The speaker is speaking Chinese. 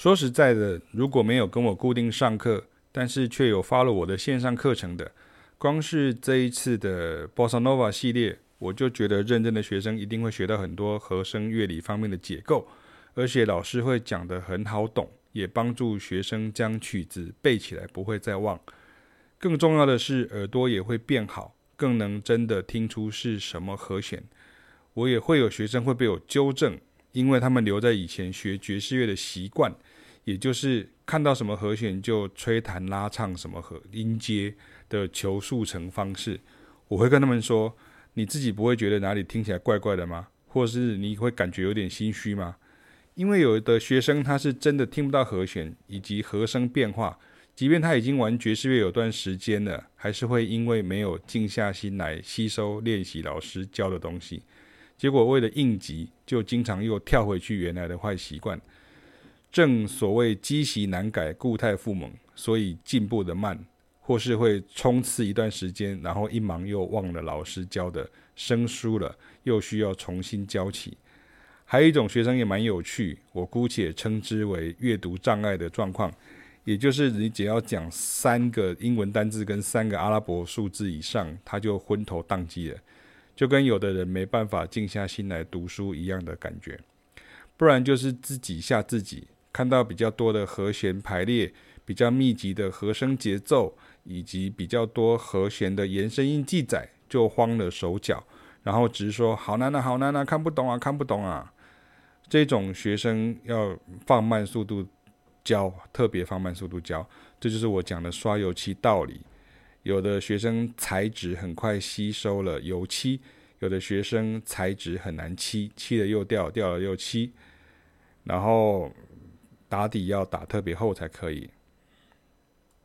说实在的，如果没有跟我固定上课，但是却有发了我的线上课程的，光是这一次的 Bossa Nova 系列，我就觉得认真的学生一定会学到很多和声乐理方面的结构，而且老师会讲得很好懂，也帮助学生将曲子背起来不会再忘。更重要的是，耳朵也会变好，更能真的听出是什么和弦。我也会有学生会被我纠正，因为他们留在以前学爵士乐的习惯。也就是看到什么和弦就吹弹拉唱什么和音阶的求速成方式，我会跟他们说：你自己不会觉得哪里听起来怪怪的吗？或是你会感觉有点心虚吗？因为有的学生他是真的听不到和弦以及和声变化，即便他已经玩爵士乐有段时间了，还是会因为没有静下心来吸收练习老师教的东西，结果为了应急，就经常又跳回去原来的坏习惯。正所谓积习难改，固态复萌，所以进步的慢，或是会冲刺一段时间，然后一忙又忘了老师教的，生疏了，又需要重新教起。还有一种学生也蛮有趣，我姑且称之为阅读障碍的状况，也就是你只要讲三个英文单字跟三个阿拉伯数字以上，他就昏头宕机了，就跟有的人没办法静下心来读书一样的感觉，不然就是自己吓自己。看到比较多的和弦排列，比较密集的和声节奏，以及比较多和弦的延伸音记载，就慌了手脚，然后直说好难啊，好难啊，看不懂啊，看不懂啊。这种学生要放慢速度教，特别放慢速度教，这就是我讲的刷油漆道理。有的学生材质很快吸收了油漆，有的学生材质很难漆，漆了又掉，掉了又漆，然后。打底要打特别厚才可以。